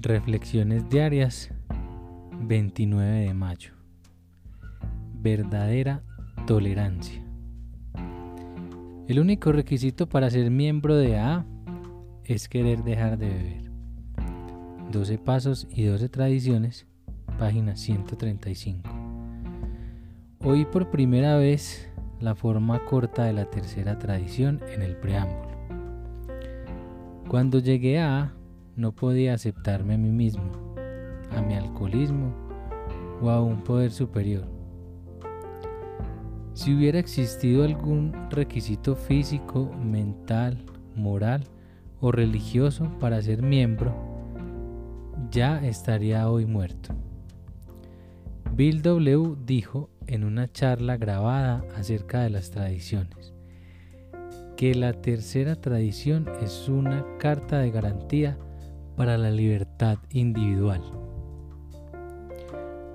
Reflexiones diarias 29 de mayo. Verdadera tolerancia. El único requisito para ser miembro de A es querer dejar de beber. 12 pasos y 12 tradiciones, página 135. Oí por primera vez la forma corta de la tercera tradición en el preámbulo. Cuando llegué a A, no podía aceptarme a mí mismo, a mi alcoholismo o a un poder superior. Si hubiera existido algún requisito físico, mental, moral o religioso para ser miembro, ya estaría hoy muerto. Bill W. dijo en una charla grabada acerca de las tradiciones que la tercera tradición es una carta de garantía para la libertad individual.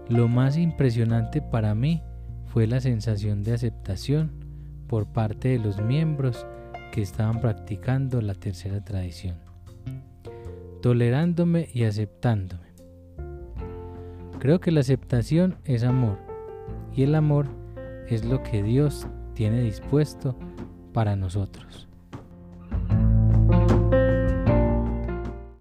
Lo más impresionante para mí fue la sensación de aceptación por parte de los miembros que estaban practicando la tercera tradición, tolerándome y aceptándome. Creo que la aceptación es amor y el amor es lo que Dios tiene dispuesto para nosotros.